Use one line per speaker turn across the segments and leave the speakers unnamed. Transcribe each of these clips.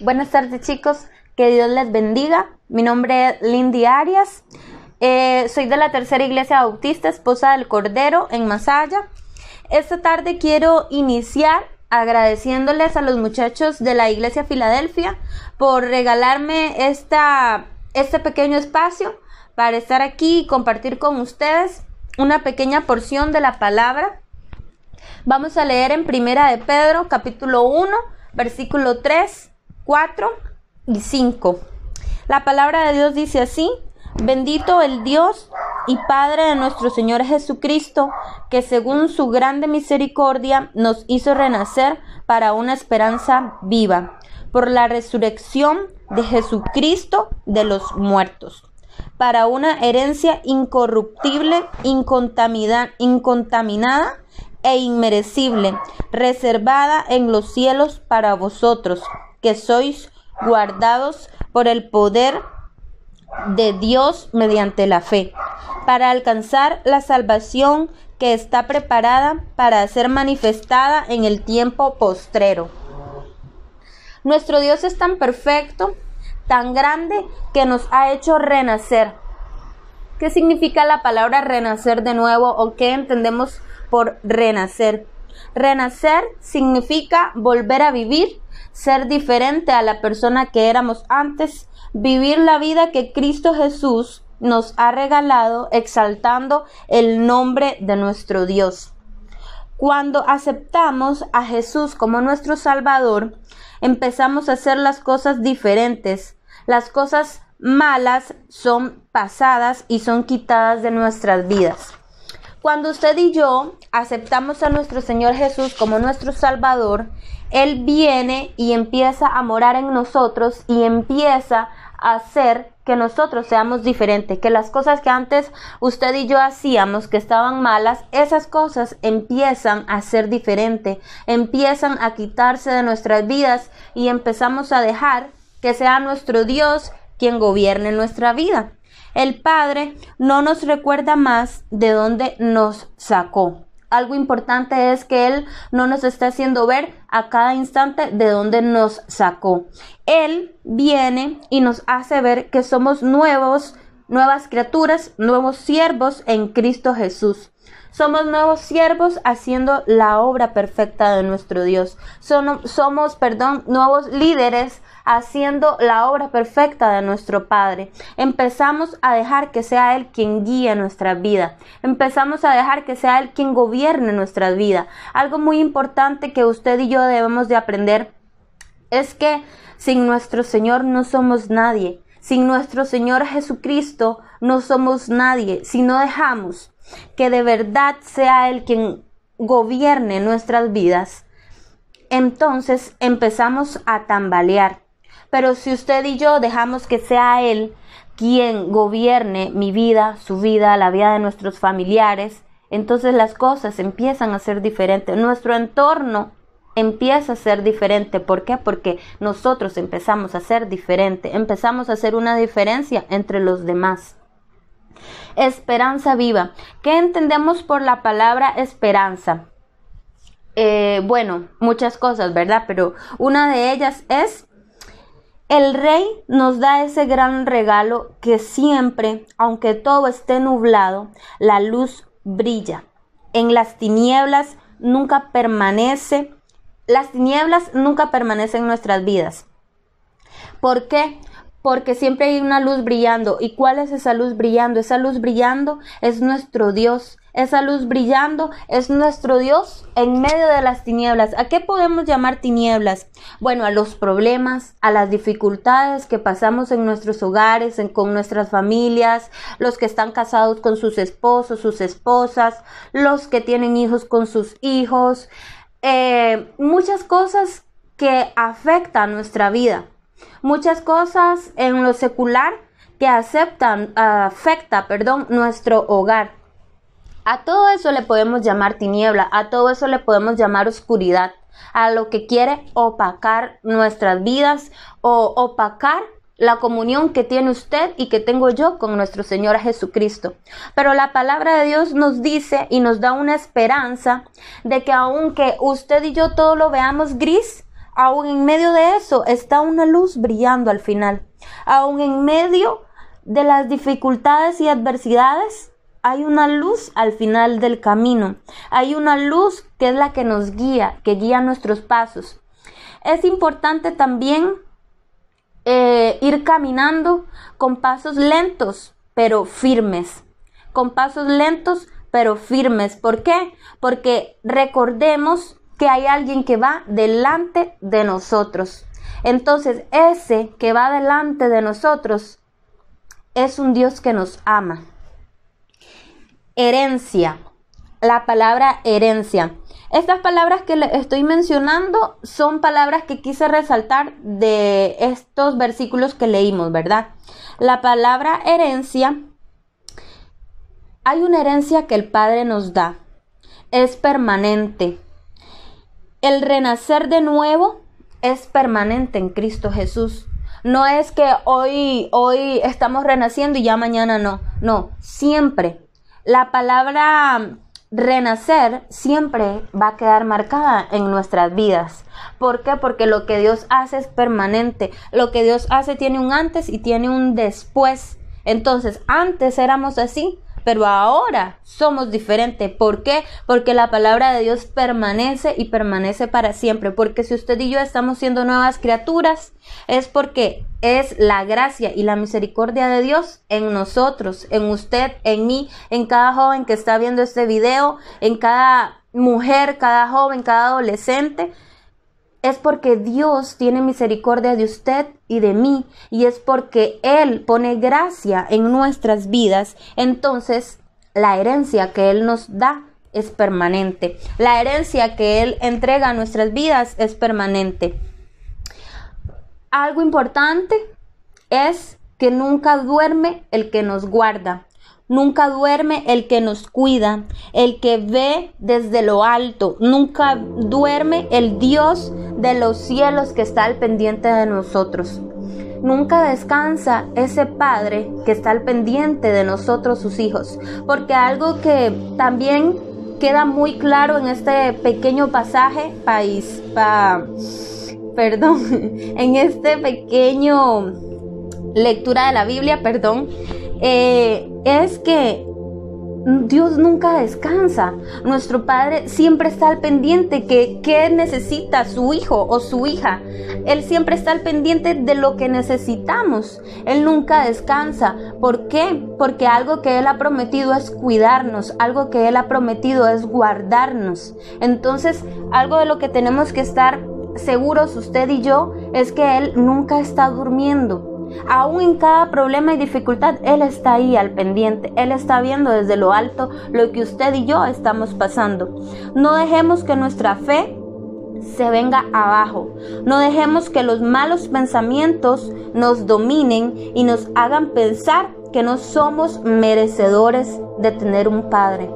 Buenas tardes chicos, que Dios les bendiga. Mi nombre es Lindy Arias. Eh, soy de la tercera iglesia bautista, esposa del Cordero en Masaya. Esta tarde quiero iniciar agradeciéndoles a los muchachos de la iglesia Filadelfia por regalarme esta, este pequeño espacio para estar aquí y compartir con ustedes una pequeña porción de la palabra. Vamos a leer en Primera de Pedro, capítulo 1, versículo 3 4 y 5. La palabra de Dios dice así, bendito el Dios y Padre de nuestro Señor Jesucristo, que según su grande misericordia nos hizo renacer para una esperanza viva, por la resurrección de Jesucristo de los muertos, para una herencia incorruptible, incontaminada, incontaminada e inmerecible, reservada en los cielos para vosotros que sois guardados por el poder de Dios mediante la fe, para alcanzar la salvación que está preparada para ser manifestada en el tiempo postrero. Nuestro Dios es tan perfecto, tan grande, que nos ha hecho renacer. ¿Qué significa la palabra renacer de nuevo o qué entendemos por renacer? Renacer significa volver a vivir, ser diferente a la persona que éramos antes, vivir la vida que Cristo Jesús nos ha regalado exaltando el nombre de nuestro Dios. Cuando aceptamos a Jesús como nuestro Salvador, empezamos a hacer las cosas diferentes. Las cosas malas son pasadas y son quitadas de nuestras vidas. Cuando usted y yo aceptamos a nuestro Señor Jesús como nuestro Salvador, Él viene y empieza a morar en nosotros y empieza a hacer que nosotros seamos diferentes, que las cosas que antes usted y yo hacíamos que estaban malas, esas cosas empiezan a ser diferentes, empiezan a quitarse de nuestras vidas y empezamos a dejar que sea nuestro Dios quien gobierne nuestra vida. El Padre no nos recuerda más de dónde nos sacó. Algo importante es que Él no nos está haciendo ver a cada instante de dónde nos sacó. Él viene y nos hace ver que somos nuevos, nuevas criaturas, nuevos siervos en Cristo Jesús. Somos nuevos siervos haciendo la obra perfecta de nuestro Dios. Somos, somos perdón, nuevos líderes haciendo la obra perfecta de nuestro Padre. Empezamos a dejar que sea Él quien guíe nuestra vida. Empezamos a dejar que sea Él quien gobierne nuestra vida. Algo muy importante que usted y yo debemos de aprender es que sin nuestro Señor no somos nadie. Sin nuestro Señor Jesucristo no somos nadie. Si no dejamos que de verdad sea Él quien gobierne nuestras vidas, entonces empezamos a tambalear. Pero si usted y yo dejamos que sea Él quien gobierne mi vida, su vida, la vida de nuestros familiares, entonces las cosas empiezan a ser diferentes. Nuestro entorno empieza a ser diferente. ¿Por qué? Porque nosotros empezamos a ser diferente, empezamos a hacer una diferencia entre los demás. Esperanza viva. ¿Qué entendemos por la palabra esperanza? Eh, bueno, muchas cosas, ¿verdad? Pero una de ellas es el rey nos da ese gran regalo que siempre, aunque todo esté nublado, la luz brilla. En las tinieblas nunca permanece, las tinieblas nunca permanecen en nuestras vidas. ¿Por qué? Porque siempre hay una luz brillando. ¿Y cuál es esa luz brillando? Esa luz brillando es nuestro Dios. Esa luz brillando es nuestro Dios en medio de las tinieblas. ¿A qué podemos llamar tinieblas? Bueno, a los problemas, a las dificultades que pasamos en nuestros hogares, en, con nuestras familias, los que están casados con sus esposos, sus esposas, los que tienen hijos con sus hijos, eh, muchas cosas que afectan nuestra vida muchas cosas en lo secular que aceptan, afecta, perdón, nuestro hogar. A todo eso le podemos llamar tiniebla, a todo eso le podemos llamar oscuridad, a lo que quiere opacar nuestras vidas o opacar la comunión que tiene usted y que tengo yo con nuestro Señor Jesucristo. Pero la palabra de Dios nos dice y nos da una esperanza de que aunque usted y yo todo lo veamos gris, aún en medio de eso está una luz brillando al final. Aún en medio de las dificultades y adversidades hay una luz al final del camino. Hay una luz que es la que nos guía, que guía nuestros pasos. Es importante también eh, ir caminando con pasos lentos, pero firmes. Con pasos lentos, pero firmes. ¿Por qué? Porque recordemos que hay alguien que va delante de nosotros. Entonces, ese que va delante de nosotros es un Dios que nos ama. Herencia. La palabra herencia. Estas palabras que le estoy mencionando son palabras que quise resaltar de estos versículos que leímos, ¿verdad? La palabra herencia, hay una herencia que el Padre nos da, es permanente. El renacer de nuevo es permanente en Cristo Jesús. No es que hoy, hoy estamos renaciendo y ya mañana no. No, siempre. La palabra renacer siempre va a quedar marcada en nuestras vidas. ¿Por qué? Porque lo que Dios hace es permanente. Lo que Dios hace tiene un antes y tiene un después. Entonces, antes éramos así, pero ahora somos diferentes. ¿Por qué? Porque la palabra de Dios permanece y permanece para siempre. Porque si usted y yo estamos siendo nuevas criaturas, es porque es la gracia y la misericordia de Dios en nosotros, en usted, en mí, en cada joven que está viendo este video, en cada mujer, cada joven, cada adolescente es porque Dios tiene misericordia de usted y de mí y es porque Él pone gracia en nuestras vidas. Entonces, la herencia que Él nos da es permanente. La herencia que Él entrega a nuestras vidas es permanente. Algo importante es que nunca duerme el que nos guarda. Nunca duerme el que nos cuida, el que ve desde lo alto. Nunca duerme el Dios de los cielos que está al pendiente de nosotros. Nunca descansa ese Padre que está al pendiente de nosotros, sus hijos. Porque algo que también queda muy claro en este pequeño pasaje, país, pa, perdón, en este pequeño lectura de la Biblia, perdón, eh, es que Dios nunca descansa. Nuestro Padre siempre está al pendiente que qué necesita su hijo o su hija. Él siempre está al pendiente de lo que necesitamos. Él nunca descansa. ¿Por qué? Porque algo que Él ha prometido es cuidarnos. Algo que Él ha prometido es guardarnos. Entonces, algo de lo que tenemos que estar seguros usted y yo es que Él nunca está durmiendo. Aún en cada problema y dificultad, Él está ahí al pendiente. Él está viendo desde lo alto lo que usted y yo estamos pasando. No dejemos que nuestra fe se venga abajo. No dejemos que los malos pensamientos nos dominen y nos hagan pensar que no somos merecedores de tener un Padre.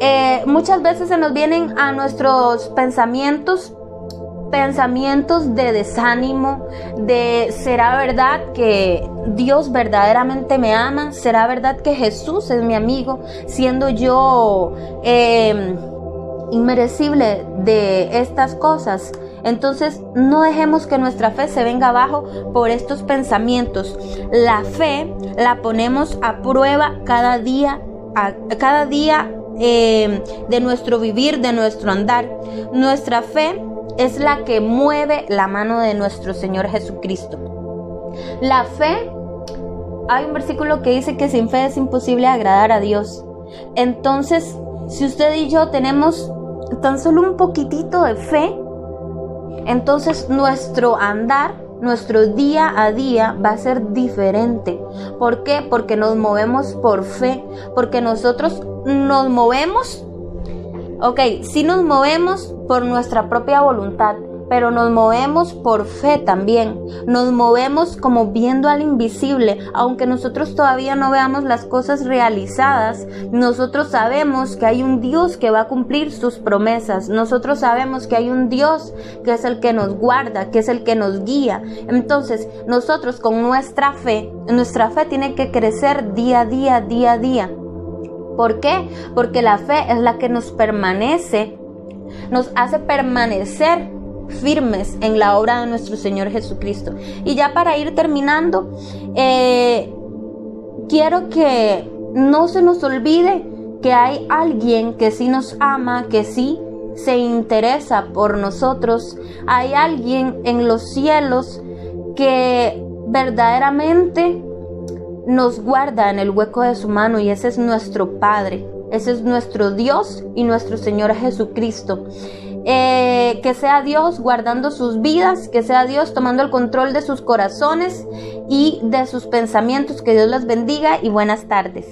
Eh, muchas veces se nos vienen a nuestros pensamientos pensamientos de desánimo, de será verdad que Dios verdaderamente me ama, será verdad que Jesús es mi amigo, siendo yo em, inmerecible de estas cosas. Entonces no dejemos que nuestra fe se venga abajo por estos pensamientos. La fe la ponemos a prueba cada día, a, cada día em, de nuestro vivir, de nuestro andar. Nuestra fe es la que mueve la mano de nuestro Señor Jesucristo. La fe, hay un versículo que dice que sin fe es imposible agradar a Dios. Entonces, si usted y yo tenemos tan solo un poquitito de fe, entonces nuestro andar, nuestro día a día va a ser diferente. ¿Por qué? Porque nos movemos por fe, porque nosotros nos movemos Ok, sí nos movemos por nuestra propia voluntad, pero nos movemos por fe también. Nos movemos como viendo al invisible, aunque nosotros todavía no veamos las cosas realizadas, nosotros sabemos que hay un Dios que va a cumplir sus promesas. Nosotros sabemos que hay un Dios que es el que nos guarda, que es el que nos guía. Entonces, nosotros con nuestra fe, nuestra fe tiene que crecer día a día, día a día. ¿Por qué? Porque la fe es la que nos permanece, nos hace permanecer firmes en la obra de nuestro Señor Jesucristo. Y ya para ir terminando, eh, quiero que no se nos olvide que hay alguien que sí nos ama, que sí se interesa por nosotros. Hay alguien en los cielos que verdaderamente nos guarda en el hueco de su mano y ese es nuestro Padre, ese es nuestro Dios y nuestro Señor Jesucristo. Eh, que sea Dios guardando sus vidas, que sea Dios tomando el control de sus corazones y de sus pensamientos. Que Dios los bendiga y buenas tardes.